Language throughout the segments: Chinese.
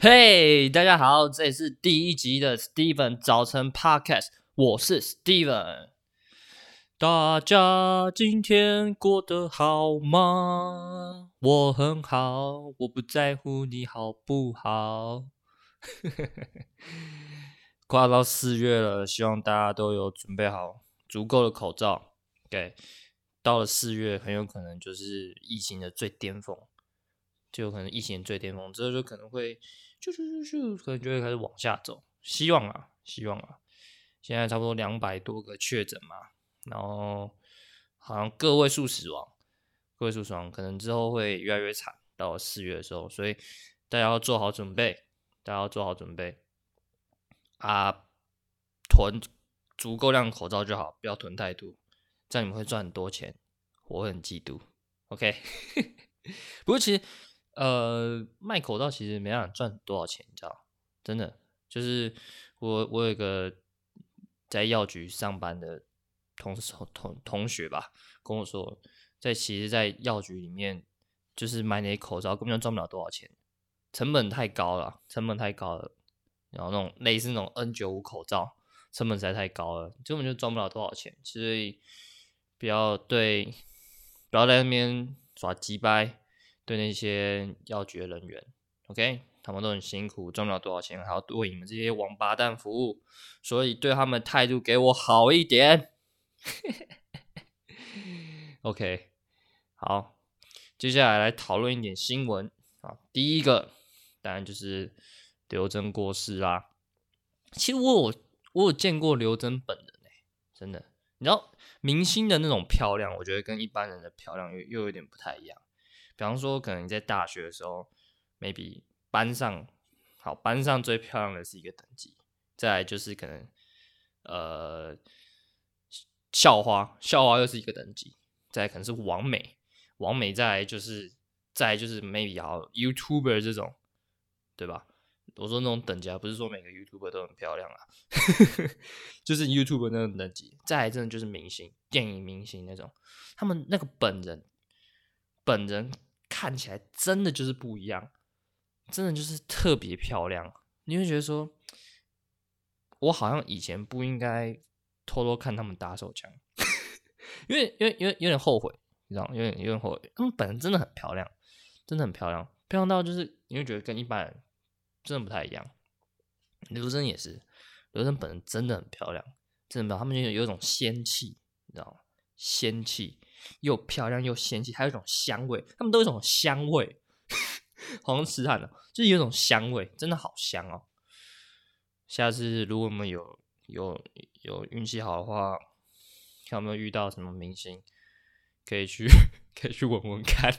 嘿大家好，这里是第一集的 Steven 早晨 Podcast，我是 Steven。大家今天过得好吗？我很好，我不在乎你好不好。快到四月了，希望大家都有准备好足够的口罩。对，到了四月，很有可能就是疫情的最巅峰，就有可能疫情最巅峰之后就可能会。就就就就可能就会开始往下走，希望啊，希望啊，现在差不多两百多个确诊嘛，然后好像个位数死亡，个位数死亡，可能之后会越来越惨，到四月的时候，所以大家要做好准备，大家要做好准备。啊，囤足够量口罩就好，不要囤太多，这样你们会赚很多钱，我很嫉妒，OK，不过其实。呃，卖口罩其实没办法赚多少钱，你知道？真的，就是我我有一个在药局上班的同同同学吧，跟我说，在其实，在药局里面，就是买那些口罩根本就赚不了多少钱，成本太高了，成本太高了。然后那种类似那种 N 九五口罩，成本实在太高了，根本就赚不了多少钱。所以不要对，不要在那边耍鸡掰。对那些药局人员，OK，他们都很辛苦，赚不了多少钱，还要为你们这些王八蛋服务，所以对他们态度给我好一点。OK，好，接下来来讨论一点新闻啊。第一个当然就是刘真过世啦。其实我有我有见过刘真本人哎，真的，你知道明星的那种漂亮，我觉得跟一般人的漂亮又又有点不太一样。比方说，可能你在大学的时候，maybe 班上好，班上最漂亮的是一个等级，再来就是可能呃校花，校花又是一个等级，再可能是王美，王美再来就是再就是 maybe 好 YouTuber 这种，对吧？我说那种等级啊，不是说每个 YouTuber 都很漂亮啊，就是 YouTuber 那种等级，再来真的就是明星，电影明星那种，他们那个本人本人。看起来真的就是不一样，真的就是特别漂亮。你会觉得说，我好像以前不应该偷偷看他们打手枪，因为因为因为有点后悔，你知道吗？有点有点后悔。他们本人真的很漂亮，真的很漂亮，漂亮到就是你会觉得跟一般人真的不太一样。刘真也是，刘真本人真的很漂亮，真的没有，他们就有一种仙气，你知道吗？仙气。又漂亮又仙气，还有一种香味，他们都有一种香味，好像痴汉的，就是有一种香味，真的好香哦。下次如果我们有有有运气好的话，看有没有遇到什么明星，可以去可以去闻闻看，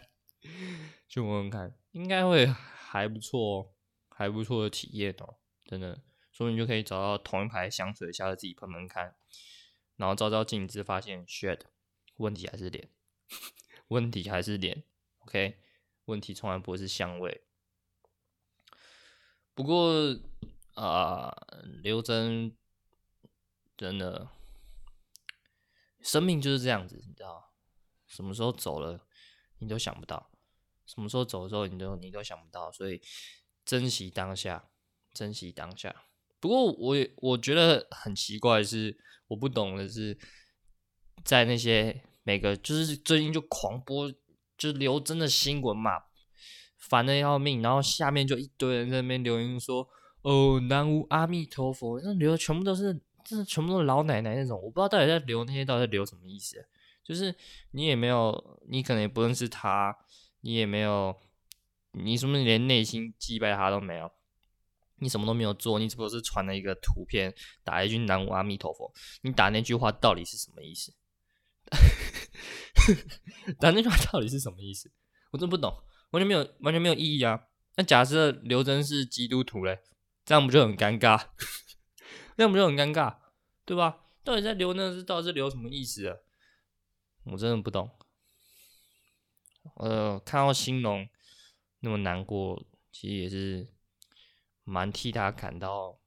去闻闻看，应该会还不错哦，还不错的体验哦，真的，所以你就可以找到同一排香水，下次自己喷喷看，然后照照镜子，发现 shit。问题还是脸，问题还是脸，OK，问题从来不会是香味。不过啊，刘真真的生命就是这样子，你知道，什么时候走了，你都想不到；什么时候走的时候，你都你都想不到。所以珍惜当下，珍惜当下。不过我也我觉得很奇怪是，我不懂的是，在那些。每个就是最近就狂播，就是刘真的新闻嘛，烦的要命。然后下面就一堆人在那边留言说：“哦，南无阿弥陀佛。”那留的全部都是，就是全部都是老奶奶那种，我不知道到底在留那些到底在留什么意思。就是你也没有，你可能也不认识他，你也没有，你什么连内心祭拜他都没有，你什么都没有做，你只不过是传了一个图片，打一句南无阿弥陀佛。你打那句话到底是什么意思？但那句话到底是什么意思？我真不懂，完全没有，完全没有意义啊！那假设刘真是基督徒嘞，这样不就很尴尬？这样不就很尴尬，对吧？到底在留那是到底是留什么意思啊？我真的不懂。呃，看到兴农那么难过，其实也是蛮替他感到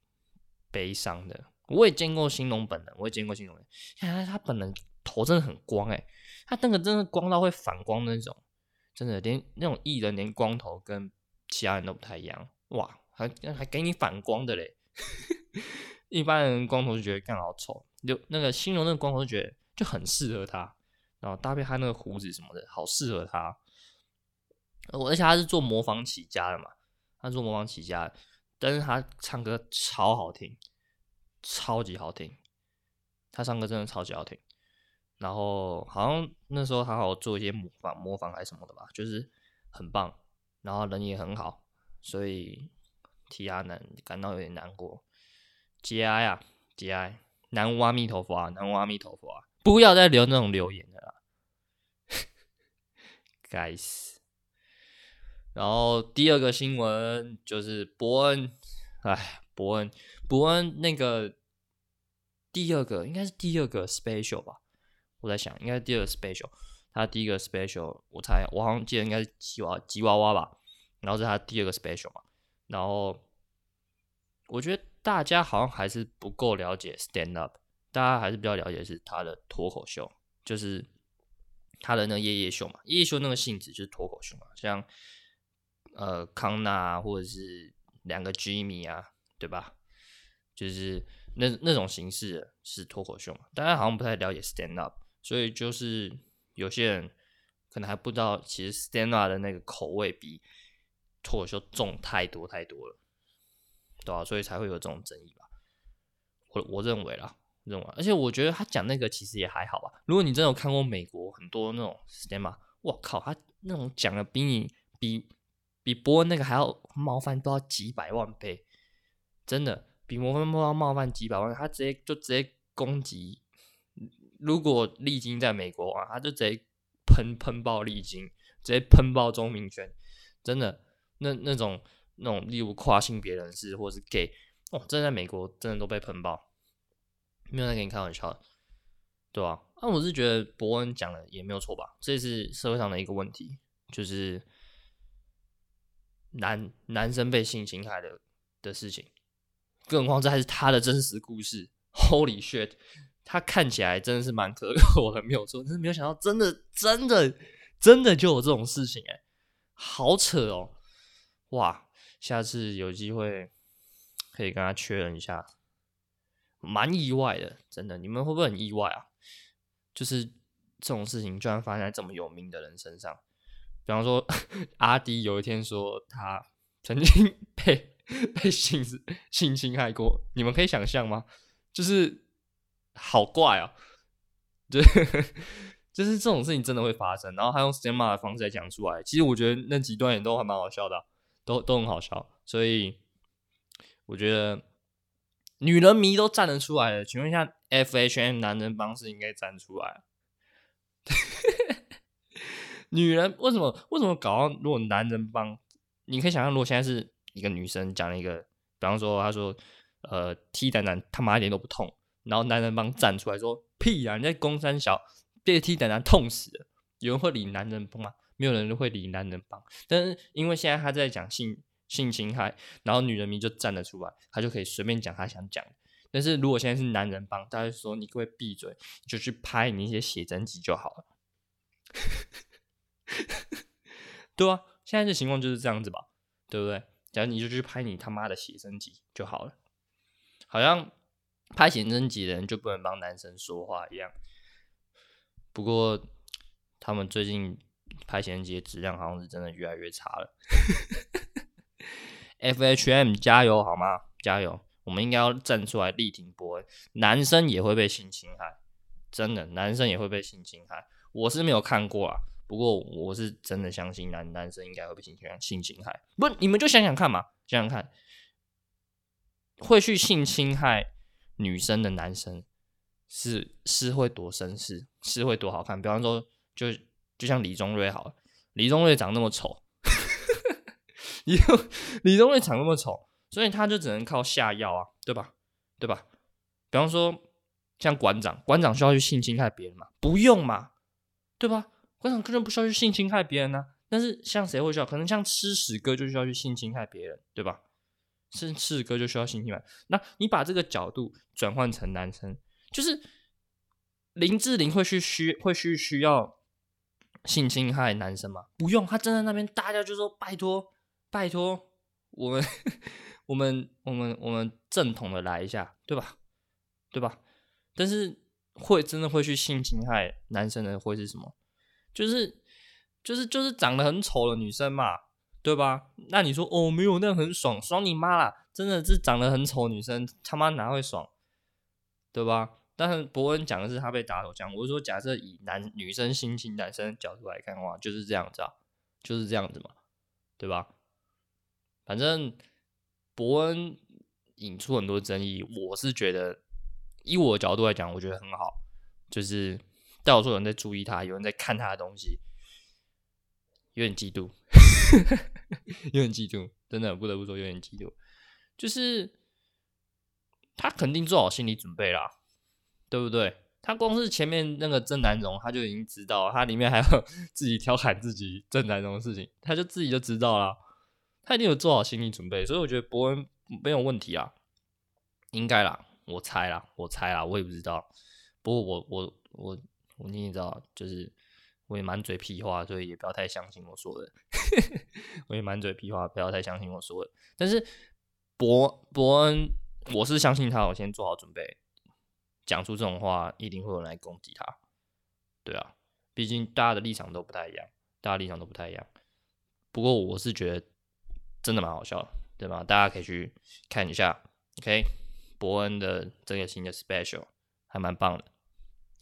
悲伤的。我也见过兴农本人，我也见过兴农人，看 他本人。头真的很光哎、他那个真的光到会反光那种，真的连那种艺人连光头跟其他人都不太一样，哇，还还给你反光的嘞。一般人光头就觉得干好丑，就那个新荣那个光头就觉得就很适合他，然后搭配他那个胡子什么的，好适合他。我而且他是做模仿起家的嘛，他做模仿起家，但是他唱歌超好听，超级好听，他唱歌真的超级好听。然后好像那时候还好做一些模仿，模仿还是什么的吧，就是很棒，然后人也很好，所以替阿南感到有点难过。节哀啊，节哀，南无阿弥陀佛啊，南无阿弥陀佛啊，不要再留那种留言了啦，该死。然后第二个新闻就是伯恩，哎，伯恩，伯恩那个第二个应该是第二个 special 吧。我在想，应该是第二个 special，他第一个 special，我猜我好像记得应该是吉娃吉娃娃吧，然后是他第二个 special 嘛，然后我觉得大家好像还是不够了解 stand up，大家还是比较了解是他的脱口秀，就是他的那个夜夜秀嘛，夜夜秀那个性质就是脱口秀嘛，像呃康纳啊，或者是两个 Jimmy 啊，对吧？就是那那种形式是脱口秀嘛，大家好像不太了解 stand up。所以就是有些人可能还不知道，其实 stand up 的那个口味比脱口秀重太多太多了，对吧、啊？所以才会有这种争议吧。我我认为啦，认为，而且我觉得他讲那个其实也还好吧。如果你真的有看过美国很多那种 stand up，我靠，他那种讲的比你比比伯恩那个还要冒犯，都要几百万倍，真的比伯恩冒冒犯几百万，他直接就直接攻击。如果丽晶在美国啊，他就直接喷喷爆丽晶，直接喷爆钟明轩，真的，那那种那种，例如跨性别人士或是 gay，哦，真的在美国真的都被喷爆，没有在跟你开玩笑，对吧？那我是觉得伯恩讲的也没有错吧，这是社会上的一个问题，就是男男生被性侵害的的事情，更何况这还是他的真实故事，Holy shit！他看起来真的是蛮可口的，没有错，但是没有想到，真的，真的，真的就有这种事情哎，好扯哦！哇，下次有机会可以跟他确认一下，蛮意外的，真的，你们会不会很意外啊？就是这种事情居然发生在这么有名的人身上，比方说 阿迪有一天说他曾经 被被性性侵害过，你们可以想象吗？就是。好怪啊！对，就是这种事情真的会发生，然后他用 stand up 的方式来讲出来。其实我觉得那几段也都还蛮好笑的，都都很好笑。所以我觉得女人迷都站得出来了。请问一下，FHM 男人帮是应该站出来？女人为什么为什么搞到如果男人帮？你可以想象，如果现在是一个女生讲了一个，比方说她说呃，T 蛋蛋他妈一点都不痛。然后男人帮站出来说：“屁啊！你在攻三小，被踢等人痛死了。有人会理男人帮吗？没有人会理男人帮。但是因为现在他在讲性性侵害，然后女人迷就站了出来，他就可以随便讲他想讲。但是如果现在是男人帮，大家说你可不可以闭嘴，就去拍你一些写真集就好了。对啊，现在这情况就是这样子吧，对不对？假如你就去拍你他妈的写真集就好了，好像。”拍写真集的人就不能帮男生说话一样。不过他们最近拍写真集的质量好像是真的越来越差了。FHM 加油好吗？加油！我们应该要站出来力挺伯恩。男生也会被性侵害，真的，男生也会被性侵害。我是没有看过啊，不过我是真的相信男男生应该会被性侵害。性侵害，不，你们就想想看嘛，想想看，会去性侵害。女生的男生是是会多绅士，是会多好看。比方说，就就像李宗瑞好了，李宗瑞长那么丑，李李宗瑞长那么丑，所以他就只能靠下药啊，对吧？对吧？比方说，像馆长，馆长需要去性侵害别人吗？不用嘛，对吧？馆长根本不需要去性侵害别人啊。但是像谁会需要？可能像吃屎哥就需要去性侵害别人，对吧？是四哥就需要性侵犯，那你把这个角度转换成男生，就是林志玲会去需会去需要性侵害男生吗？不用，他站在那边，大家就说拜托拜托我们 我们我们我们正统的来一下，对吧？对吧？但是会真的会去性侵害男生的会是什么？就是就是就是长得很丑的女生嘛，对吧？那你说哦，没有那很爽，爽你妈啦！真的是长得很丑女生，他妈哪会爽？对吧？但是伯恩讲的是他被打手枪，我是说假设以男女生心情男生角度来看的话，就是这样子啊，就是这样子嘛，对吧？反正伯恩引出很多争议，我是觉得以我的角度来讲，我觉得很好，就是到处有人在注意他，有人在看他的东西，有点嫉妒，有点嫉妒，真的不得不说有点嫉妒，就是他肯定做好心理准备啦。对不对？他光是前面那个郑南榕，他就已经知道，他里面还有自己调侃自己郑南榕的事情，他就自己就知道了，他一定有做好心理准备，所以我觉得博恩没有问题啊，应该啦，我猜啦，我猜啦，我也不知道，不过我我我我你也知道，就是我也满嘴屁话，所以也不要太相信我说的，我也满嘴屁话，不要太相信我说的，但是伯伯恩，我是相信他，我先做好准备。讲出这种话，一定会有人来攻击他。对啊，毕竟大家的立场都不太一样，大家立场都不太一样。不过我是觉得真的蛮好笑的，对吧？大家可以去看一下。OK，伯恩的这个新的 Special 还蛮棒的，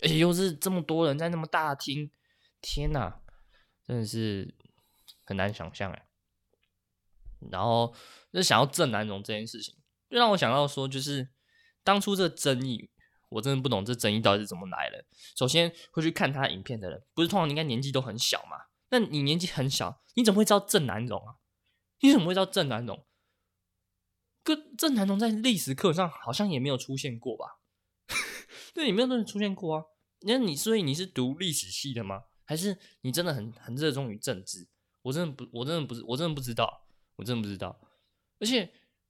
而且又是这么多人在那么大厅，天哪，真的是很难想象哎。然后就想要郑南榕这件事情，就让我想到说，就是当初这个争议。我真的不懂这争议到底是怎么来的。首先会去看他影片的人，不是通常应该年纪都很小嘛？那你年纪很小，你怎么会知道郑南榕啊？你怎么会知道郑南榕？跟郑南榕在历史课上好像也没有出现过吧？对，也没有出现过啊。那你所以你是读历史系的吗？还是你真的很很热衷于政治？我真的不，我真的不是，我真的不知道，我真的不知道。而且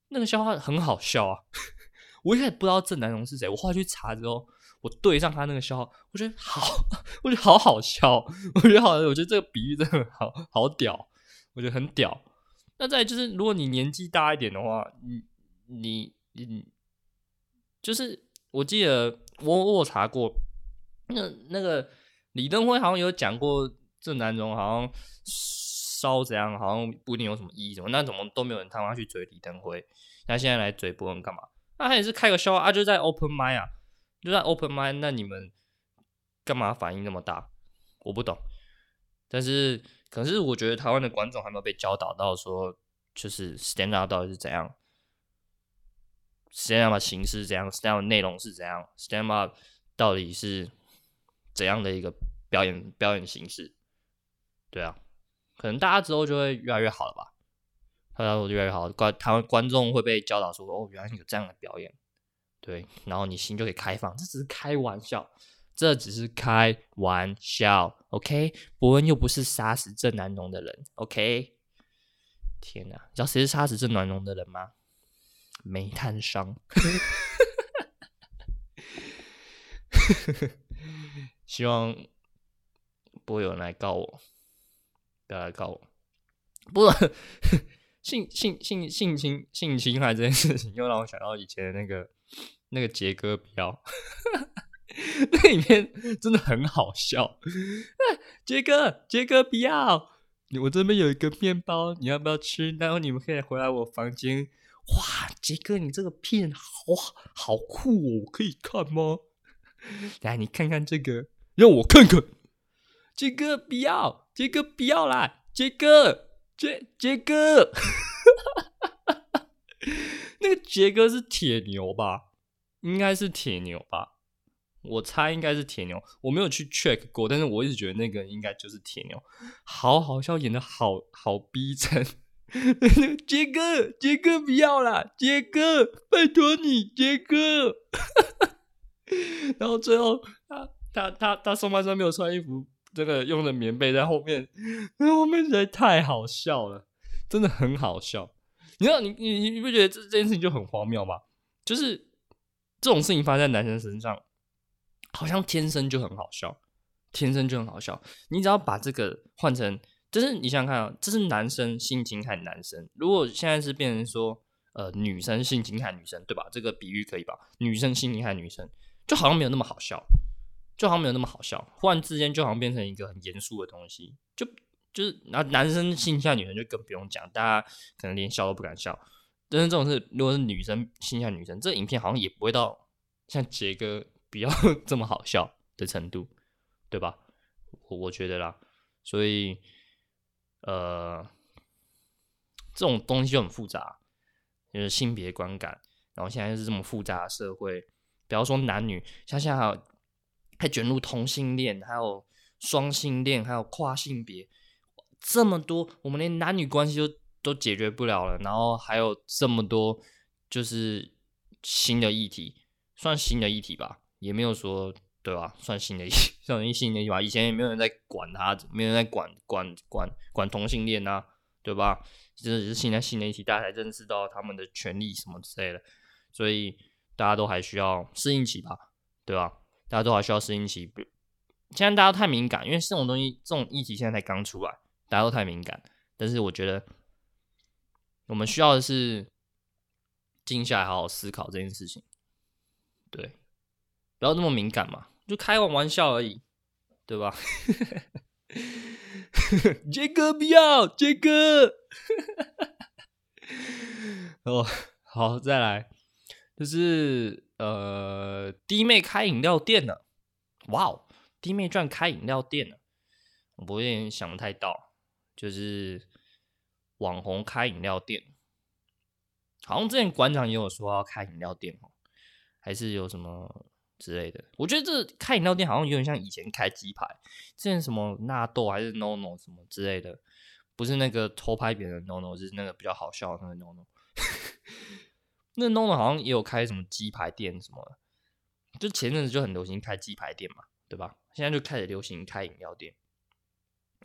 那个笑话很好笑啊。我一开始不知道郑南榕是谁，我后来去查之后，我对上他那个笑话，我觉得好，我觉得好好笑，我觉得好，我觉得这个比喻真的好好屌，我觉得很屌。那再就是，如果你年纪大一点的话，你你你，就是我记得我我查过，那那个李登辉好像有讲过郑南榕好像烧怎样，好像不一定有什么意义什么，那怎么都没有人他妈去追李登辉，那现在来追博恩干嘛？那、他也是开个笑话啊，就在 open mind 啊，就在 open mind，那你们干嘛反应那么大？我不懂。但是，可是我觉得台湾的观众还没有被教导到说，就是 stand up 到底是怎样，stand up 形式怎样，stand up 内容是怎样，stand up 到底是怎样的一个表演表演形式？对啊，可能大家之后就会越来越好了吧。然后越来越好，观台湾观众会被教导说：“哦，原来有这样的表演，对。”然后你心就可以开放。这只是开玩笑，这只是开玩笑。OK，伯恩又不是杀死郑南榕的人。OK，天哪，你知道谁是杀死郑南榕的人吗？煤炭商。希望不会有人来告我，不要来告我。不。性性性性侵性侵害这件事情，又让我想到以前的那个那个杰哥飙，那里面真的很好笑。杰哥杰哥不要，我这边有一个面包，你要不要吃？然后你们可以回来我房间。哇，杰哥你这个片好好酷哦，可以看吗？来，你看看这个，让我看看。杰哥不要，杰哥不要啦，杰哥。杰杰哥，那个杰哥是铁牛吧？应该是铁牛吧？我猜应该是铁牛。我没有去 check 过，但是我一直觉得那个应该就是铁牛。好好笑，演的好好逼真。杰哥，杰哥不要啦，杰哥，拜托你，杰哥。然后最后，他他他上半身没有穿衣服。这个用的棉被在后面，那后面实在太好笑了，真的很好笑。你知道，你你你不觉得这这件事情就很荒谬吗？就是这种事情发生在男生身上，好像天生就很好笑，天生就很好笑。你只要把这个换成，就是你想想看啊，这是男生性侵害男生。如果现在是变成说，呃女生性侵害女生，对吧？这个比喻可以吧？女生性侵害女生，就好像没有那么好笑，就好像没有那么好笑，忽然之间就好像变成一个很严肃的东西，就就是然后男生性侵女生就更不用讲，大家可能连笑都不敢笑。但是这种是如果是女生性侵女生，这影片好像也不会到像杰哥比较 这么好笑的程度，对吧？我我觉得啦，所以呃。这种东西就很复杂，就是性别观感，然后现在是这么复杂的社会，不要说男女，像现在还卷入同性恋，还有双性恋，还有跨性别，这么多，我们连男女关系都都解决不了了，然后还有这么多就是新的议题，算新的议题吧，也没有说对吧？算新的议题，算一新的议题吧，以前也没有人在管他，没有人在管管管管同性恋啊，对吧？这只是现在新的一题，大家才认识到他们的权利什么之类的，所以大家都还需要适应期吧，对吧？大家都还需要适应期。现在大家都太敏感，因为这种东西，这种议题现在才刚出来，大家都太敏感。但是我觉得，我们需要的是静下来好好思考这件事情，对，不要那么敏感嘛，就开玩玩笑而已，对吧？杰哥不要，杰哥。哦，好，再来，就是呃，弟妹开饮料店呢，哇哦，弟妹居然开饮料店了，我有点想不太到，就是网红开饮料店，好像之前馆长也有说要开饮料店哦，还是有什么？之类的，我觉得这开饮料店好像有点像以前开鸡排，之前什么纳豆还是 NONO 什么之类的，不是那个偷拍别人的 NONO，是那个比较好笑的那个 no no 那 NONO 好像也有开什么鸡排店什么的，就前阵子就很流行开鸡排店嘛，对吧？现在就开始流行开饮料店。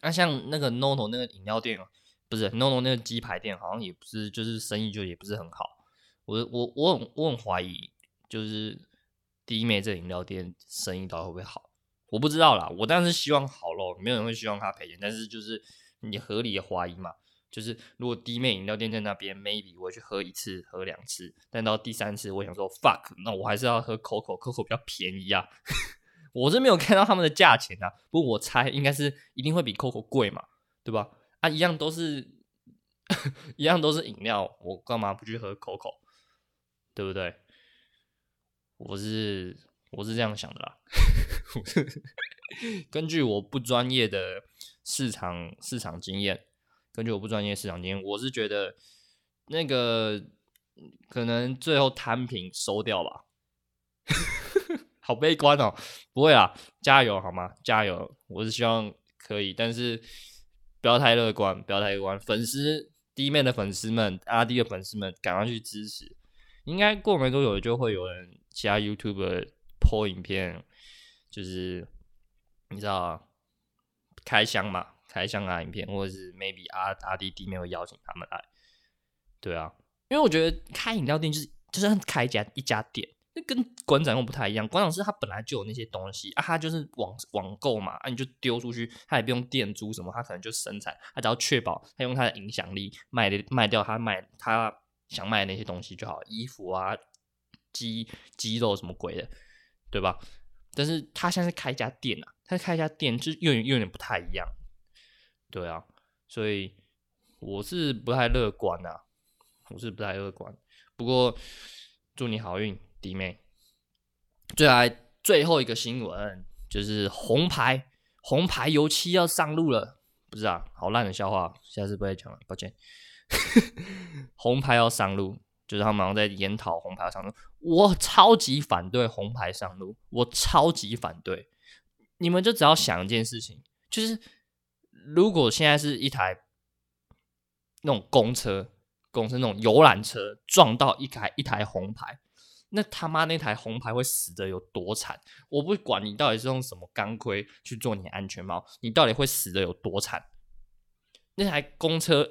那、像那个 NONO 那个饮料店，不是 NONO 那个鸡排店，好像也不是，就是生意就也不是很好。我我我很我很怀疑，就是。第一妹这饮料店生意到底会不会好？我不知道啦，我当然是希望好咯，没有人会希望他赔钱。但是就是你合理的怀疑嘛，就是如果低妹饮料店在那边，maybe 我会去喝一次、喝两次，但到第三次，我想说 fuck，那我还是要喝 Coco，Coco 比较便宜啊。我是没有看到他们的价钱啊，不过我猜应该是一定会比 Coco 贵嘛，对吧？啊，一样都是 一样都是饮料，我干嘛不去喝 Coco？对不对？我是我是这样想的啦，根据我不专业的市场市场经验，根据我不专业市场经验，我是觉得那个可能最后摊平收掉吧。好悲观哦，不会啦，加油好吗？加油！我是希望可以，但是不要太乐观，不要太乐观。粉丝弟妹的粉丝们，阿弟的粉丝们，赶快去支持。应该过没多久就会有人。其他 YouTube 播影片，就是你知道，开箱嘛，开箱啊影片，或者是 maybe 阿阿弟弟妹会邀请他们来，对啊，因为我觉得开饮料店就是就是开一家一家店，那跟馆长又不太一样。馆长是他本来就有那些东西啊，他就是网网购嘛，啊你就丢出去，他也不用店租什么，他可能就生产，他只要确保他用他的影响力卖的卖掉他卖他想卖的那些东西就好，衣服啊。鸡鸡肉什么鬼的，对吧？但是他现在开一家店啊，他开一家店就有点有点不太一样，对啊，所以我是不太乐观啊，我是不太乐观。不过祝你好运，弟妹。最来最后一个新闻就是红牌红牌油漆要上路了，不是啊，好烂的笑话，下次不会讲了，抱歉。红牌要上路。就是他们好像在研讨红牌上路，我超级反对红牌上路，我超级反对。你们就只要想一件事情，就是如果现在是一台那种公车、公车那种游览车撞到一台一台红牌，那他妈那台红牌会死的有多惨？我不管你到底是用什么钢盔去做你安全帽，你到底会死的有多惨？那台公车。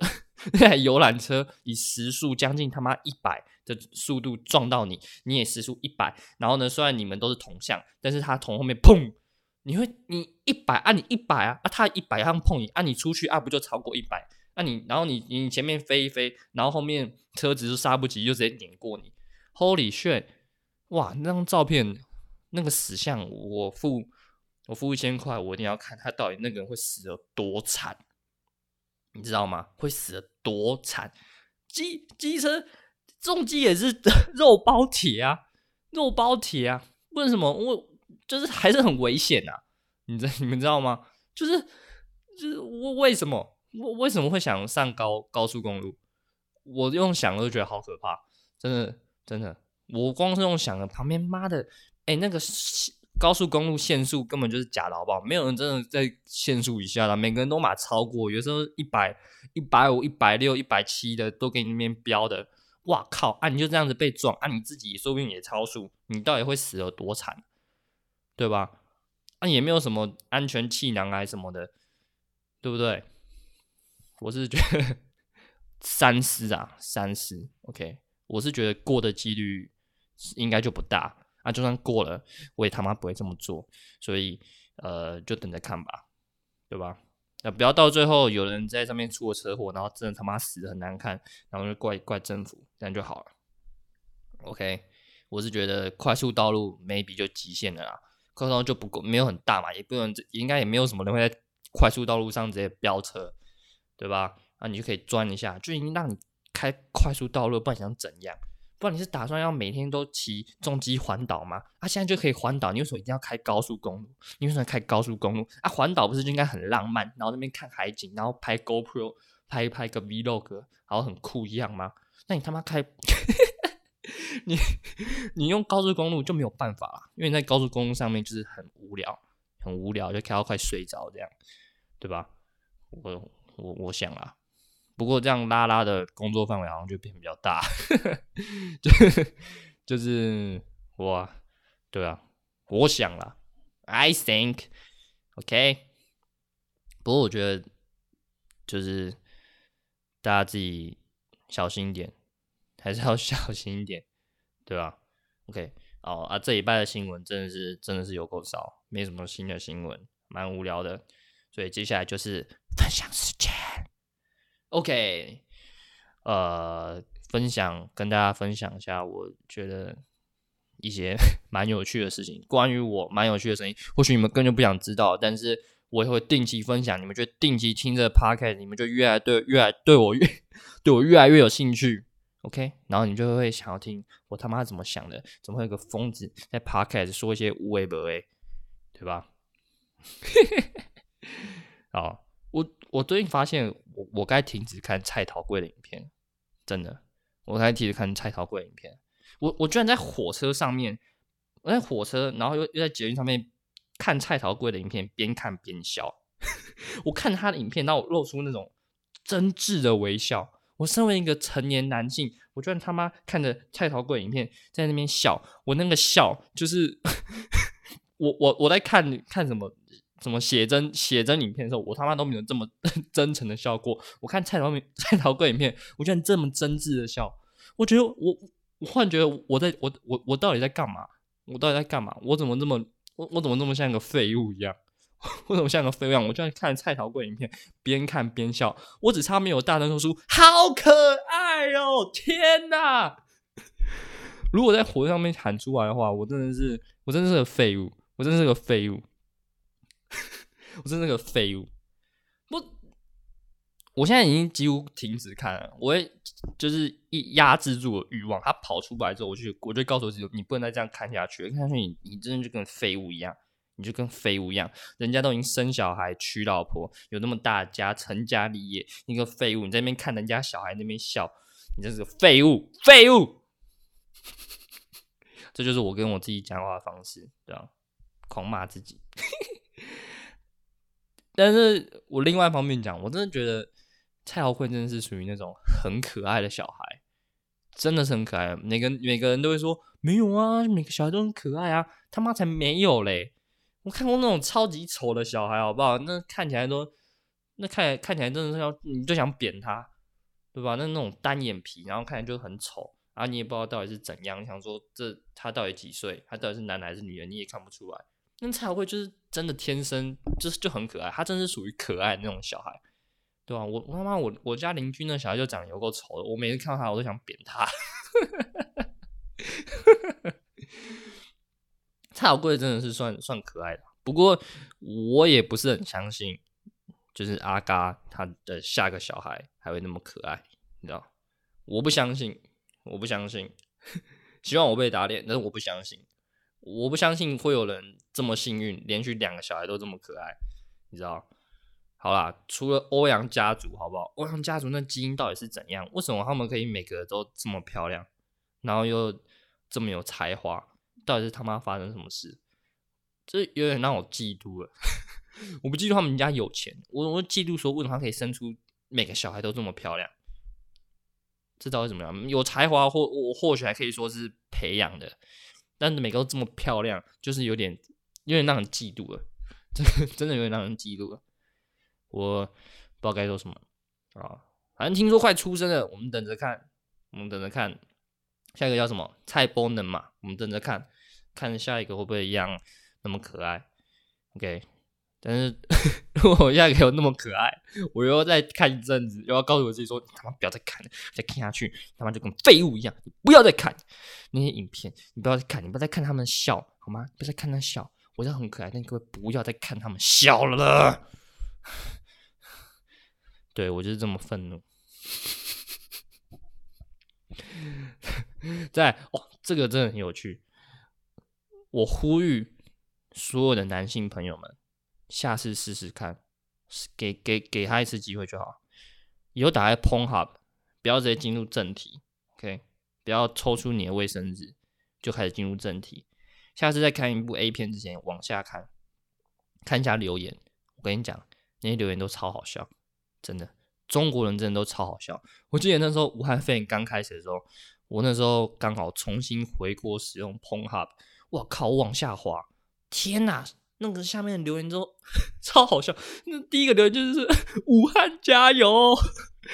那台游览车以时速将近他妈一百的速度撞到你，你也时速一百。然后呢，虽然你们都是同向，但是他从后面砰，你会你一百啊，你一百啊，啊他一百，他碰你啊，你出去啊，不就超过一百那、你然后你你前面飞一飞，然后后面车子就刹不及，就直接碾过你。Holy shit！哇，那张照片那个死相，我付我付一千块，我一定要看他到底那个人会死的多惨，你知道吗？会死的多惨？机机车重机也是 肉包铁啊，肉包铁啊！为什么我就是还是很危险啊？你知 你们知道吗？就是就是我为什么我为什么会想上高高速公路？我用想都觉得好可怕，真的真的，我光是用想的，旁边妈的，哎、那个高速公路限速根本就是假的，好不好？没有人真的在限速以下的，每个人都马超过，有时候一百、一百五、一百六、一百七的都给你那边飙的，哇靠！啊，你就这样子被撞，啊，你自己说不定也超速，你到底会死得多惨，对吧？啊，也没有什么安全气囊啊什么的，对不对？我是觉得三思啊，三思。OK，我是觉得过的几率应该就不大。啊，就算过了，我也他妈不会这么做。所以，呃，就等着看吧，对吧？那不要到最后有人在上面出了车祸，然后真的他妈死的很难看，然后就怪怪政府，这样就好了。OK，我是觉得快速道路 maybe 就极限了啦。快速道路就不够，没有很大嘛，也不能，应该也没有什么人会在快速道路上直接飙车，对吧？啊，你就可以钻一下，就已经让你开快速道路，不然想怎样？不然你是打算要每天都骑重机环岛吗？啊，现在就可以环岛，你为什么一定要开高速公路？你为什么开高速公路？啊，环岛不是就应该很浪漫，然后那边看海景，然后拍 GoPro，拍一拍个 Vlog，然后很酷一样吗？那你他妈开。你你用高速公路就没有办法了，因为你在高速公路上面就是很无聊，很无聊，就开到快睡着这样，对吧？我我我想啊，不过这样拉拉的工作范围好像就变比较大，就就是我，对啊，我想啦，I think OK，不过我觉得就是大家自己小心一点。还是要 小心一点，对吧？OK，哦啊，这礼拜的新闻真的是真的是有够少，没什么新的新闻，蛮无聊的。所以接下来就是分享时间。OK，呃，分享跟大家分享一下，我觉得一些 蛮有趣的事情，关于我蛮有趣的事情，或许你们根本就不想知道，但是我也会定期分享。你们就定期听这个 Podcast，你们就越来对越来对我越 对我越来越有兴趣。OK，然后你就会想要听我他妈怎么想的？怎么会有个疯子在 Podcast 说一些无为不为，对吧？好，我我最近发现我我该停止看蔡桃贵的影片，真的，我该停止看蔡桃贵的影片。我我居然在火车上面，我在火车，然后又又在捷运上面看蔡桃贵的影片，边看边笑。我看他的影片，然后我露出那种真挚的微笑。我身为一个成年男性，我居然他妈看着蔡桃贵影片在那边笑，我那个笑就是我我我在看看什么什么写真写真影片的时候，我他妈都没有这么 真诚的笑过。我看蔡桃蔡桃贵影片，我居然这么真挚的笑，我觉得我我忽然觉得我在我我我到底在干嘛？我到底在干嘛？我怎么这么我我怎么这么像个废物一样？为什么像个废物一样？我就在看蔡桃贵影片，边看边笑。我只差没有大声说出“好可爱哦”！天哪！如果在火车上面喊出来的话，我真的是，我真的是个废物，我真的是个废物，我真的是个废物。不，我现在已经几乎停止看了。我会就是一压制住我欲望，他跑出来之后，我就我就告诉自己，你不能再这样看下去，看下去你你真的就跟废物一样。你就跟废物一样，人家都已经生小孩、娶老婆，有那么大家成家立业，你个废物，你在那边看人家小孩那边笑，你这是个废物，废物。这就是我跟我自己讲话的方式，对吧？狂骂自己。但是我另外一方面讲，我真的觉得蔡浩坤真的是属于那种很可爱的小孩，真的是很可爱。每个每个人都会说没有啊，每个小孩都很可爱啊，他妈才没有嘞。我看过那种超级丑的小孩，好不好？那看起来都，那看看起来真的是要，你就想扁他，对吧？那那种单眼皮，然后看起来就很丑，然后你也不知道到底是怎样，想说这他到底几岁？他到底是男的还是女的？你也看不出来。那蔡桃贵就是真的天生就是就很可爱，他真是属于可爱那种小孩，对吧、我他妈我我家邻居那小孩就长得有够丑的，我每次看到他我都想扁他。蔡小贵真的是算算可爱的，不过我也不是很相信，就是阿嘎他的下个小孩还会那么可爱，你知道？我不相信，我不相信。希望我被打脸，但是我不相信，我不相信会有人这么幸运，连续两个小孩都这么可爱，你知道？好啦，除了欧阳家族，好不好？欧阳家族那基因到底是怎样？为什么他们可以每个都这么漂亮，然后又这么有才华？到底是他妈发生什么事？这有点让我嫉妒了。我不嫉妒他们家有钱，我我嫉妒说为什么他可以生出每个小孩都这么漂亮？这到底怎么样？有才华或我或许还可以说是培养的，但是每个都这么漂亮，就是有点有点让人嫉妒了。真的真的有点让人嫉妒了。我不知道该说什么啊，反正听说快出生了，我们等着看，我们等着看，下一个叫什么？蔡波能嘛？我们等着看，看下一个会不会一样那么可爱？OK，但是 如果我下一个有那么可爱，我又要再看一阵子，又要告诉我自己说，你他妈不要再看了，再看下去他妈就跟废物一样，你不要再看那些影片，你不要再看，你不要再看他们笑好吗？不要再看他笑，我知道很可爱，但各位不要再看他们笑了。对，我就是这么愤怒。在哦，这个真的很有趣。我呼吁所有的男性朋友们，下次试试看，给给给他一次机会就好。以后打开 Pornhub，不要直接进入正题，OK？不要抽出你的卫生纸就开始进入正题。下次在看一部 A 片之前，往下看，看一下留言。我跟你讲，那些留言都超好笑。真的，中国人真的都超好笑。我记得那时候武汉肺炎刚开始的时候，我那时候刚好重新回国使用 Pornhub，我靠，我往下滑，天哪！那个下面的留言都 超好笑。那第一个留言就是“ 武汉加油”。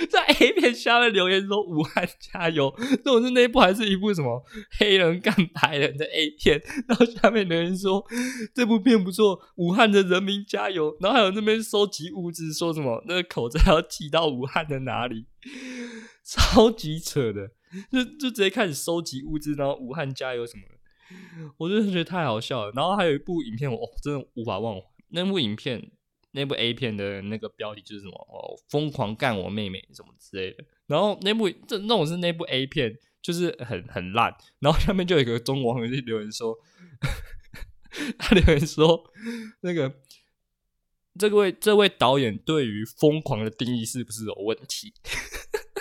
在 A 片下面留言说“武汉加油”，那我是那一部还是一部什么黑人干白人的 A 片？然后下面留言说这部片不错，武汉的人民加油。然后还有那边收集物资，说什么那个口罩要寄到武汉的哪里？超级扯的，就就直接开始收集物资，然后武汉加油什么的，我真的觉得太好笑了。然后还有一部影片，我、真的无法忘怀，那部影片。那部 A 片的那个标题就是什么哦，疯狂干我妹妹什么之类的。然后那部这那种是那部 A 片，就是很很烂。然后下面就有一个中国网友就留言说，他留言说那个这位这位导演对于疯狂的定义是不是有问题？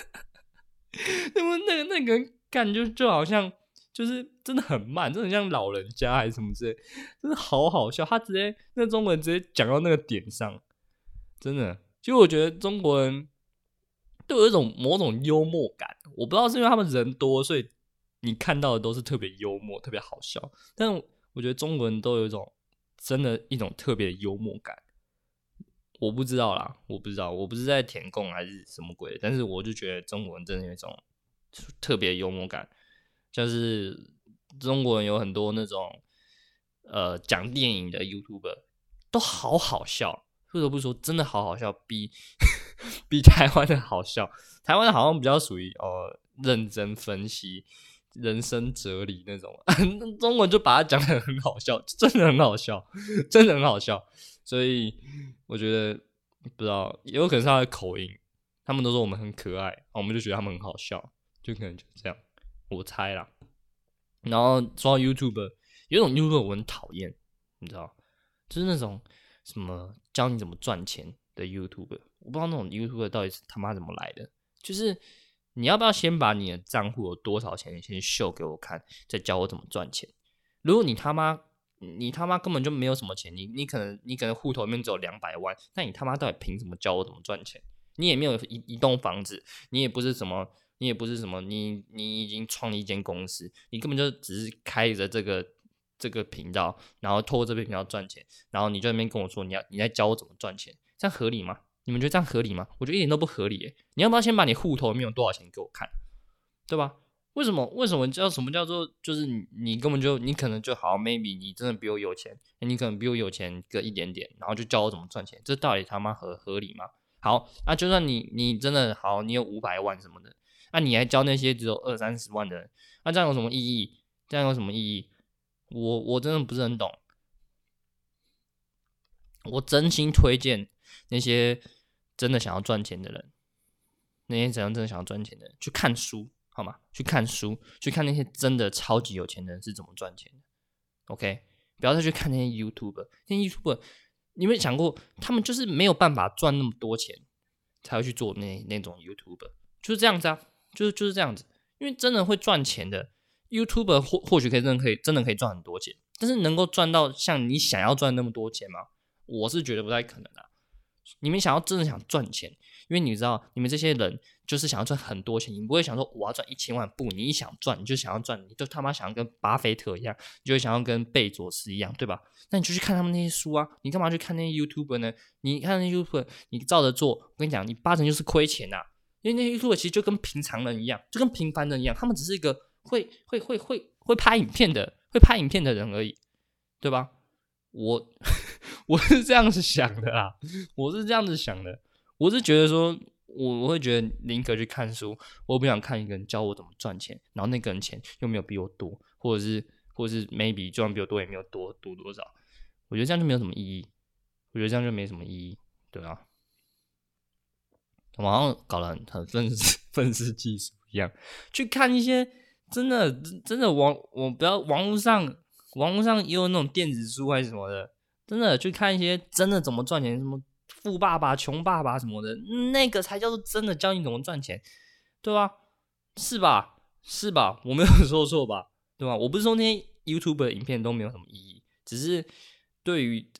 那么那个那个感觉就好像。就是真的很慢，真的很像老人家还是什么之类，真的好好笑。他直接那中文直接讲到那个点上，真的。其实我觉得中国人都有一种某种幽默感，我不知道是因为他们人多，所以你看到的都是特别幽默、特别好笑。但我觉得中国人都有一种真的一种特别的幽默感，我不知道啦，我不知道，我不是在舔共还是什么鬼，但是我就觉得中国人真的有一种特别幽默感。就是中国人有很多那种呃讲电影的 YouTuber 都好好笑，不得不说真的好好笑，比 比台湾的好笑。台湾的好像比较属于、呃、认真分析人生哲理那种，中文就把它讲得很好笑，真的很好笑，真的很好笑。所以我觉得不知道，也有可能是他的口音，他们都说我们很可爱，我们就觉得他们很好笑，就可能就这样。我猜啦，然后说到 YouTube，有种 YouTube 我很讨厌，你知道，就是那种什么教你怎么赚钱的 YouTube，我不知道那种 YouTube 到底是他妈怎么来的。就是你要不要先把你的账户有多少钱先秀给我看，再教我怎么赚钱？如果你他妈你他妈根本就没有什么钱，你你可能你可能户头里面只有两百万，那你他妈到底凭什么教我怎么赚钱？你也没有一一栋房子，你也不是什么。你也不是什么，你你已经创立一间公司，你根本就只是开着这个这个频道，然后透过这边频道赚钱，然后你在那边跟我说你要你在教我怎么赚钱，这样合理吗？你们觉得这样合理吗？我觉得一点都不合理。你要不要先把你户头里面有多少钱给我看，对吧？为什么为什么叫什么叫做就是你你根本就你可能就好，maybe 你真的比我有钱，你可能比我有钱个一点点，然后就教我怎么赚钱，这到底他妈合合理吗？好，那就算你你真的好，你有五百万什么的，那你还教那些只有二三十万的人，那这样有什么意义？这样有什么意义？我我真的不是很懂。我真心推荐那些真的想要赚钱的人，那些怎样真的想要赚钱的人去看书，好吗？去看书，去看那些真的超级有钱的人是怎么赚钱的。OK，不要再去看那些 YouTube，那些 YouTube，你有没有想过，他们就是没有办法赚那么多钱，才会去做那那种 YouTube，就是这样子啊，就是就是这样子。因为真的会赚钱的 YouTuber 或或许可以真的可以真的可以赚很多钱，但是能够赚到像你想要赚那么多钱吗？我是觉得不太可能的。你们想要真的想赚钱，因为你知道，你们这些人就是想要赚很多钱，你不会想说我要赚一千万，不，你一想赚你就想要赚，你就他妈想要跟巴菲特一样，你就想要跟贝佐斯一样，对吧？那你就去看他们那些书啊，你干嘛去看那些 YouTuber 呢？你看那些 YouTuber，你照着做，我跟你讲，你八成就是亏钱呐、因为那些人其实就跟平常人一样，就跟平凡人一样，他们只是一个会会会会会拍影片的会拍影片的人而已，对吧？我 我是这样子想的啦，我是这样子想的，我是觉得说，我我会觉得宁可去看书，我不想看一个人教我怎么赚钱，然后那个人钱又没有比我多，或者是或者是 maybe 赚比我多也没有多多多少，我觉得这样就没有什么意义，我觉得这样就没什么意义，对啊，我好像搞得很很愤世愤世嫉俗一样，去看一些真的真的网我不要网络上。网络上也有那种电子书还是什么的，真的去看一些真的怎么赚钱，什么富爸爸穷爸爸什么的，那个才叫做真的教你怎么赚钱，对吧？是吧？是吧？我没有 说错吧？对吧？我不是说那些 YouTube 的影片都没有什么意义，只是对于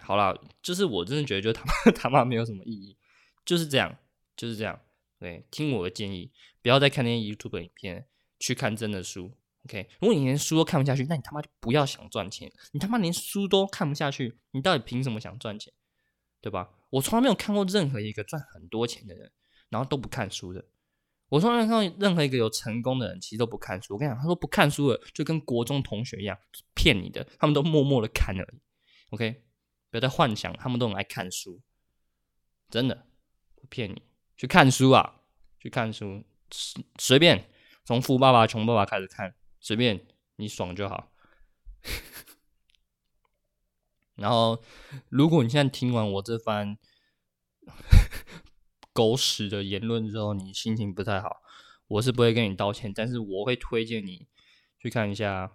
好啦，就是我真的觉得就他妈 他妈没有什么意义，就是这样，就是这样。对，听我的建议，不要再看那些 YouTube 的影片，去看真的书。OK，如果你连书都看不下去，那你他妈就不要想赚钱。你他妈连书都看不下去，你到底凭什么想赚钱？对吧？我从来没有看过任何一个赚很多钱的人，然后都不看书的。我从来没有看过任何一个有成功的人，其实都不看书。我跟你讲，他说不看书的，就跟国中同学一样，骗你的。他们都默默的看而已。OK，不要再幻想，他们都很爱看书，真的不骗你。去看书啊，去看书，随便从富爸爸穷爸爸开始看。随便你爽就好。然后，如果你现在听完我这番 狗屎的言论之后，你心情不太好，我是不会跟你道歉，但是我会推荐你去看一下。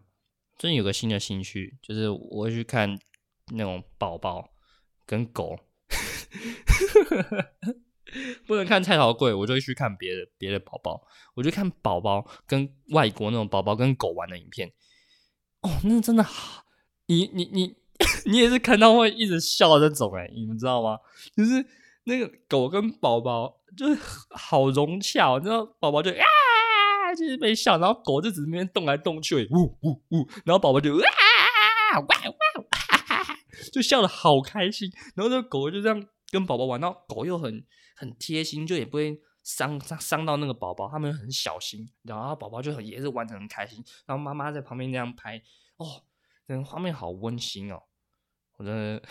最近有个新的兴趣，就是我会去看那种宝宝跟狗。不能看蔡桃贵，我就会去看别的别的宝宝。我就看宝宝跟外国那种宝宝跟狗玩的影片。哦，那真的好，你你你 你也是看到会一直笑的这种哎，你们知道吗？就是那个狗跟宝宝就是好融洽，你知道宝宝就啊，就是被笑，然后狗就只是那边动来动去，呜呜呜，然后宝宝就啊哇哇，哈哈哈，就笑的好开心。然后这个狗就这样跟宝宝玩，然后狗又很。很贴心，就也不会伤伤伤到那个宝宝，他们很小心，然后宝宝就很也是玩的很开心，然后妈妈在旁边那样拍，哦，那画面好温馨哦，我真的，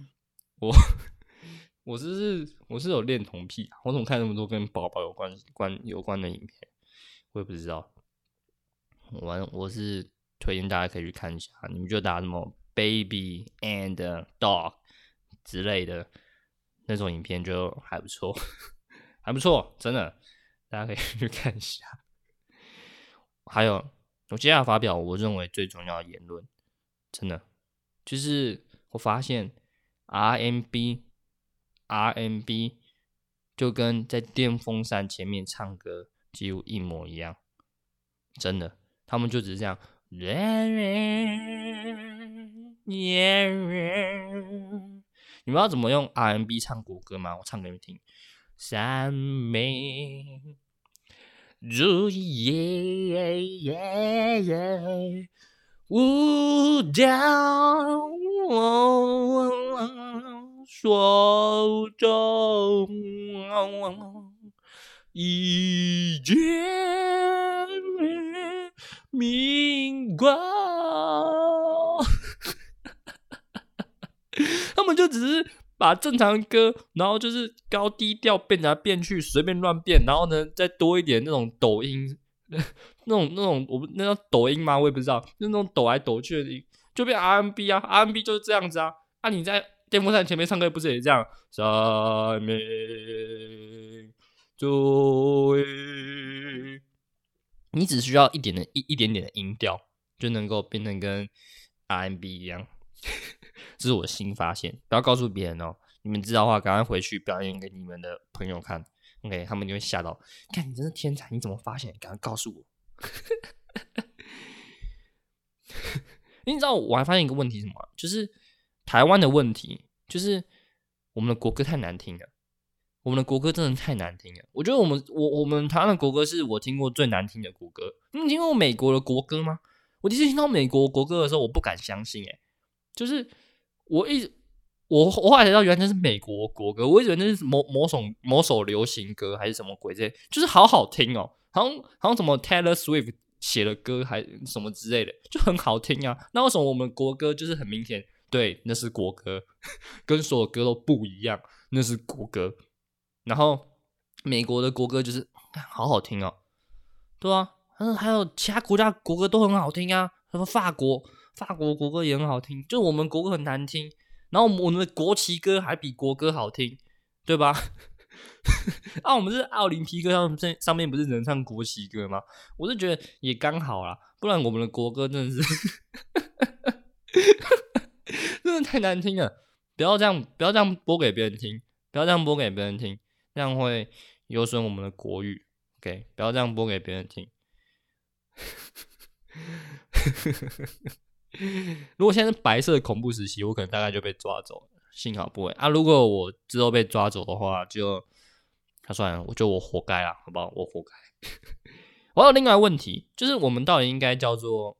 我我是是我是有恋童癖，我怎么看那么多跟宝宝有关关有关的影片，我也不知道，我我是推荐大家可以去看一下，你们就打什么 baby and dog 之类的。那种影片就还不错，还不错，真的，大家可以 去看一下。还有，我接下来发表我认为最重要的言论，真的，就是我发现 RMB，RMB 就跟在电风扇前面唱歌几乎一模一样，真的，他们就只是这样。你们要怎么用 RMB 唱国歌吗？我唱给你们听。三美如夜夜舞蹈，手中一卷明光。他们就只是把正常歌，然后就是高低调变来变去，随便乱变，然后呢再多一点那种抖音，那种那种我不那叫抖音吗？我也不知道，就那种抖来抖去的，就变 RMB 啊，RMB 就是这样子啊。啊，你在电风扇前面唱歌不是也这样？上面走，你只需要一点的一一点点的音调，就能够变成跟 RMB 一样。这是我新发现，不要告诉别人哦。你们知道的话，赶快回去表演给你们的朋友看。OK，他们就会吓到。看你真是天才，你怎么发现？赶快告诉我。你知道我还发现一个问题什么？就是台湾的问题，就是我们的国歌太难听了。我们的国歌真的太难听了。我觉得我们我我们台湾的国歌是我听过最难听的国歌。你听过美国的国歌吗？我第一次听到美国国歌的时候，我不敢相信，诶就是我一直我我后来才知道，原来那是美国国歌，我一直以为那是某某首某首流行歌还是什么鬼之类，就是好好听哦，好像好像什么 Taylor Swift 写的歌还什么之类的，就很好听啊。那为什么我们国歌就是很明显，对，那是国歌，跟所有歌都不一样，那是国歌。然后美国的国歌就是好好听哦，对啊，嗯，还有其他国家国歌都很好听啊，什么法国。法国国歌也很好听，就我们国歌很难听，然后我们的国旗歌还比国歌好听，对吧？啊，我们是奥林匹克上面上面不是能唱国旗歌吗？我是觉得也刚好啦，不然我们的国歌真的是 真的太难听了。不要这样，不要这样播给别人听，不要这样播给别人听，这样会有损我们的国语。OK，不要这样播给别人听。如果现在是白色恐怖时期，我可能大概就被抓走了。幸好不会啊！如果我之后被抓走的话，就他、算了，我就我活该啦，好不好？我活该。我有另外一个问题，就是我们到底应该叫做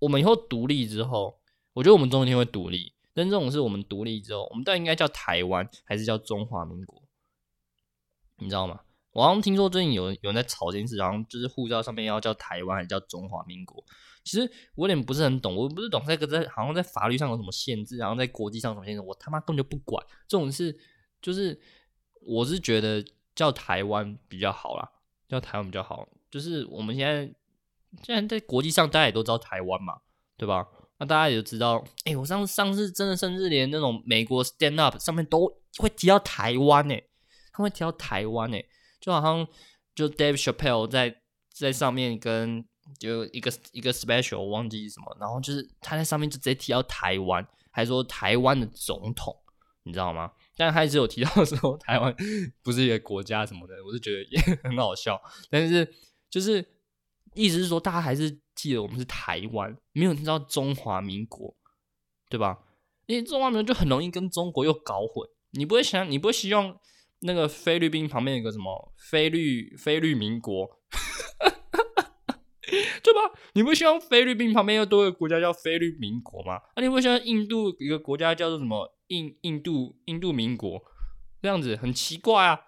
我们以后独立之后，我觉得我们总有一天会独立。但这种是我们独立之后，我们到底应该叫台湾还是叫中华民国？你知道吗？我好像听说最近有有人在吵这件事，然后就是护照上面要叫台湾还是叫中华民国。其实我有点不是很懂，我不是懂这个在好像在法律上有什么限制，然后在国际上什么限制，我他妈根本就不管。这种事就是我是觉得叫台湾比较好啦，叫台湾比较好。就是我们现在现在在国际上大家也都知道台湾嘛，对吧？那大家也都知道，哎、我上次上次真的甚至连那种美国 Stand Up 上面都会提到台湾诶，他会提到台湾诶，就好像就 Dave Chappelle 在在上面跟。就一个一个 special，忘记什么，然后就是他在上面就直接提到台湾，还说台湾的总统，你知道吗？但他一直有提到 说台湾不是一个国家什么的，我是觉得也 很好笑。但是就是意思是说，大家还是记得我们是台湾，没有听到中华民国，对吧？因为中华民国就很容易跟中国又搞混。你不会想，你不会希望那个菲律宾旁边有个什么菲律菲律民国？对吧？你不希望菲律宾旁边又多一个国家叫菲律民国吗？那、啊、你不希望印度一个国家叫做什么印印度印度民国？这样子很奇怪啊，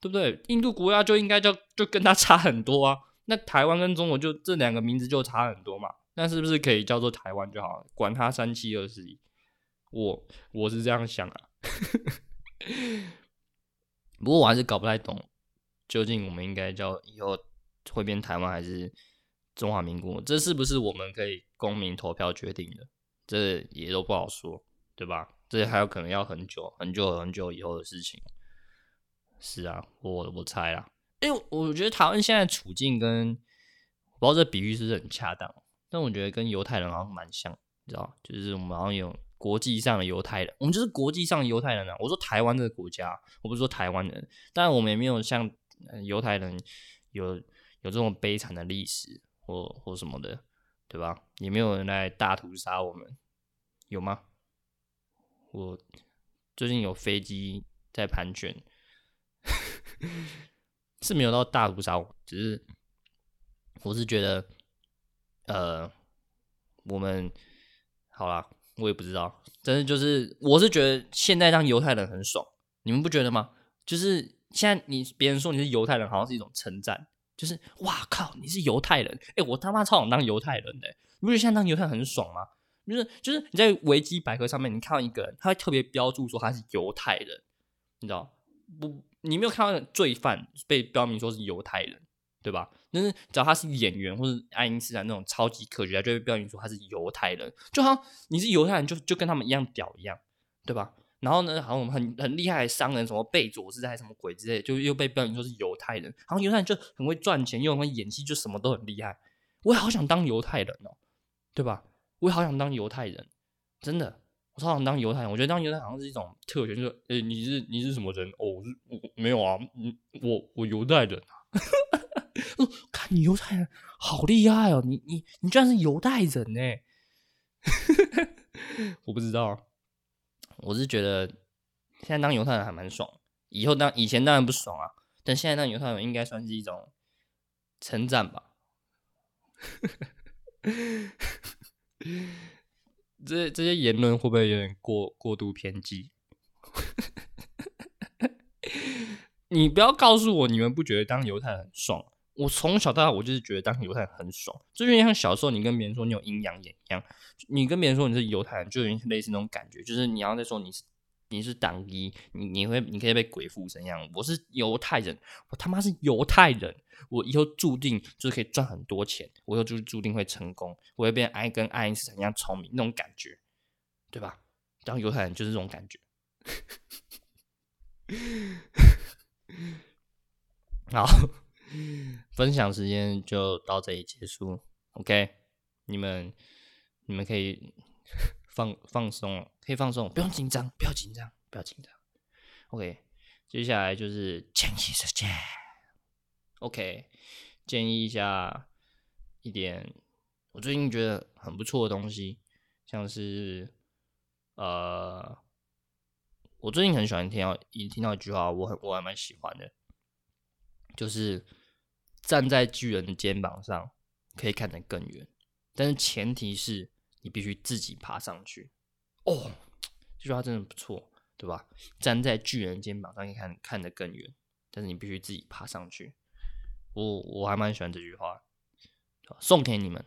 对不对？印度国家就应该叫就跟他差很多啊。那台湾跟中国就这两个名字就差很多嘛？那是不是可以叫做台湾就好了？管他三七二十一，我我是这样想啊。不过我还是搞不太懂，究竟我们应该叫以后会变台湾还是？中华民国，这是不是我们可以公民投票决定的？这也都不好说，对吧？这还有可能要很久、很久、很久以后的事情。是啊，我我猜啦。哎，我觉得台湾现在处境跟我，不知道这比喻是不是很恰当，但我觉得跟犹太人好像蛮像，你知道？就是我们好像有国际上的犹太人，我们就是国际上犹太人啊。我说台湾这个国家，我不是说台湾人，但我们也没有像犹太人有有这种悲惨的历史。或或什么的，对吧？也没有人来大屠杀我们，有吗？我最近有飞机在盘旋，是没有到大屠杀，只是我是觉得，呃，我们好啦，我也不知道，但是就是我是觉得现在当犹太人很爽，你们不觉得吗？就是现在你别人说你是犹太人，好像是一种称赞。就是哇靠！你是犹太人，哎、我他妈超想当犹太人的，你不觉得现在当犹太人很爽吗？就是就是你在维基百科上面，你看到一个人，他会特别标注说他是犹太人，你知道不？你没有看到罪犯被标明说是犹太人，对吧？但是只要他是演员或者爱因斯坦那种超级科学家，就会标明说他是犹太人，就好像你是犹太人就，就跟他们一样屌一样，对吧？然后呢，好像我们很很厉害的商人，什么贝佐斯还是什么鬼之类，就又被标明说是犹太人。然后犹太人就很会赚钱，又很会演戏，就什么都很厉害。我也好想当犹太人哦，对吧？我也好想当犹太人，真的，我超想当犹太人。我觉得当犹太人好像是一种特权，就是诶、欸，你是你是什么人？哦，我没有啊，我我犹太人啊。看你犹太人好厉害哦，你你你居然是犹太人呢？我不知道。我是觉得现在当犹太人还蛮爽，以后当以前当然不爽啊，但现在当犹太人应该算是一种称赞吧。这这些言论会不会有点过过度偏激？你不要告诉我你们不觉得当犹太人很爽。我从小到大我就是觉得当犹太人很爽，就有点像小时候你跟别人说你有阴阳眼一样，你跟别人说你是犹太人，就有点类似那种感觉，就是你要再说你是你是党一，你你会你可以被鬼附身一样。我是犹太人，我他妈是犹太人，我以后注定就是可以赚很多钱，我以后就是注定会成功，我会变爱跟爱因斯坦一样聪明那种感觉，对吧？当犹太人就是这种感觉。好。分享时间就到这里结束，OK？你们你们可以放放松，可以放松，不用紧张，不要紧张，不要紧张，OK？接下来就是建议时间，OK？建议一下一点，我最近觉得很不错的东西，像是呃，我最近很喜欢听到一听到一句话，我很我还蛮喜欢的，就是。站在巨人的肩膀上，可以看得更远，但是前提是你必须自己爬上去。哦，这句话真的不错，对吧？站在巨人肩膀上，可以看看得更远，但是你必须自己爬上去。我我还蛮喜欢这句话，送给你们，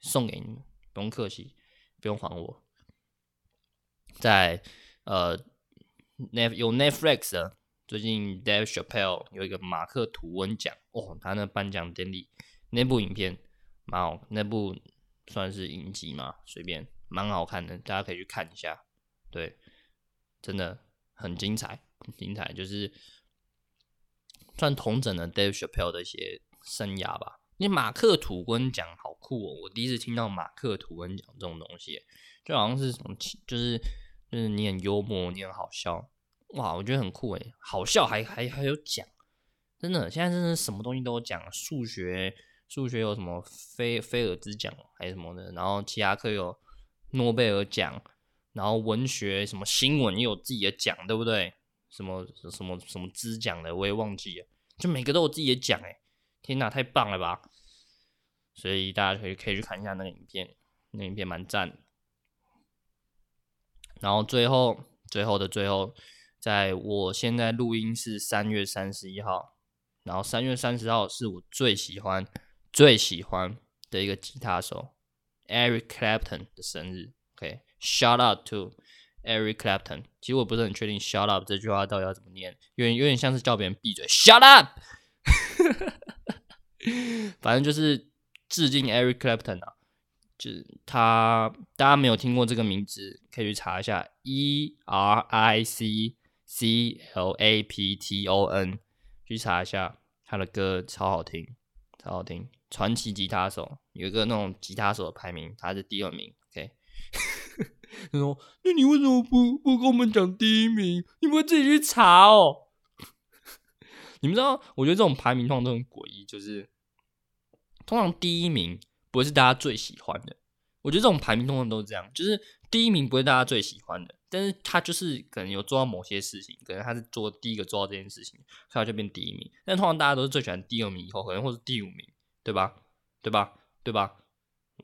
送给你们，不用客气，不用还我。在呃奈有 Netflix 的。最近 Dave Chappelle 有一个马克吐温奖哦，他那颁奖典礼那部影片蛮好，那部算是影集嘛，随便蛮好看的，大家可以去看一下。对，真的很精彩，很精彩，就是算同整了 Dave Chappelle 的一些生涯吧。你马克吐温奖好酷哦，我第一次听到马克吐温奖这种东西，就好像是什么，就是就是你很幽默，你很好笑。哇，我觉得很酷诶，好笑还还还有奖，真的，现在真的什么东西都有奖，数学数学有什么菲菲尔兹奖还是什么的，然后其他科有诺贝尔奖，然后文学什么新闻也有自己的奖，对不对？什么什么什么兹奖的我也忘记了，就每个都有自己的奖诶，天哪，太棒了吧！所以大家可以可以去看一下那个影片，那影片蛮赞的。然后最后最后的最后。在我现在录音是三月三十一号，然后三月三十号是我最喜欢、最喜欢的一个吉他手 Eric Clapton 的生日。OK，Shout out to Eric Clapton。其实我不是很确定 Shout up 这句话到底要怎么念，有点有点像是叫别人闭嘴。Shut up，反正就是致敬 Eric Clapton 啊。就是他，大家没有听过这个名字，可以去查一下 E R I C。C L A P T O N，去查一下他的歌，超好听，超好听。传奇吉他手有一个那种吉他手的排名，他是第二名。OK，他说：“那你为什么不不跟我们讲第一名？你们自己去查哦。”你们知道？我觉得这种排名通常都很诡异，就是通常第一名不会是大家最喜欢的。我觉得这种排名通常都是这样，就是第一名不是大家最喜欢的。但是他就是可能有做到某些事情，可能他是做第一个做到这件事情，所以他就变第一名。但通常大家都是最喜欢第二名以后，可能或是第五名，对吧？对吧？对吧？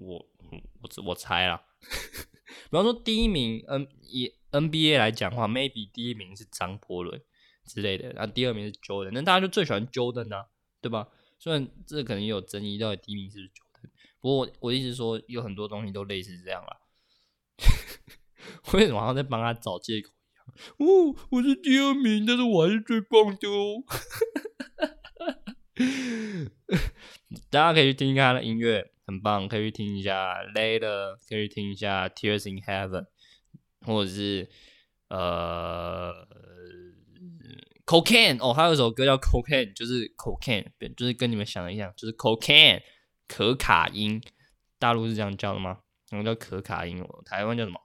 我我我猜啦。比方说第一名，N 以 NBA 来讲的话，maybe 第一名是张伯伦之类的，然后第二名是 Jordan，那大家就最喜欢 Jordan 啊，对吧？虽然这可能也有争议，到底第一名是不是 Jordan，不过我我一直说有很多东西都类似这样啦。为什么好像在帮他找借口一样？哦，我是第二名，但是我还是最棒的哦。大家可以去听一下他的音乐，很棒，可以去听一下 Later，可以去听一下 Tears in Heaven，或者是呃 Cocaine 哦，还有一首歌叫 Cocaine，就是 Cocaine，就是跟你们想的一样，就是 Cocaine 可卡因，大陆是这样叫的吗？什么叫可卡因？台湾叫什么？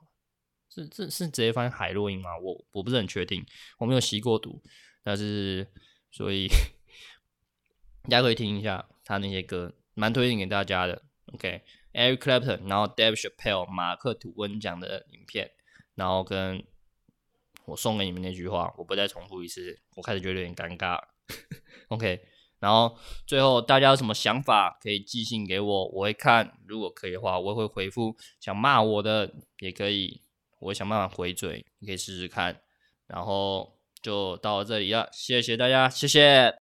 是是是直接翻海洛因吗？我我不是很确定，我没有吸过毒，但是所以。大家可以听一下他那些歌，蛮推荐给大家的。OK，Eric Clapton，然后 Dave Chapelle，马克吐温讲的影片，然后跟我送给你们那句话，我不再重复一次，我开始觉得有点尴尬。OK，然后最后大家有什么想法可以寄信给我，我会看，如果可以的话，我也会回复。想骂我的也可以，我想办法回嘴，你可以试试看。然后就到这里了，谢谢大家，谢谢。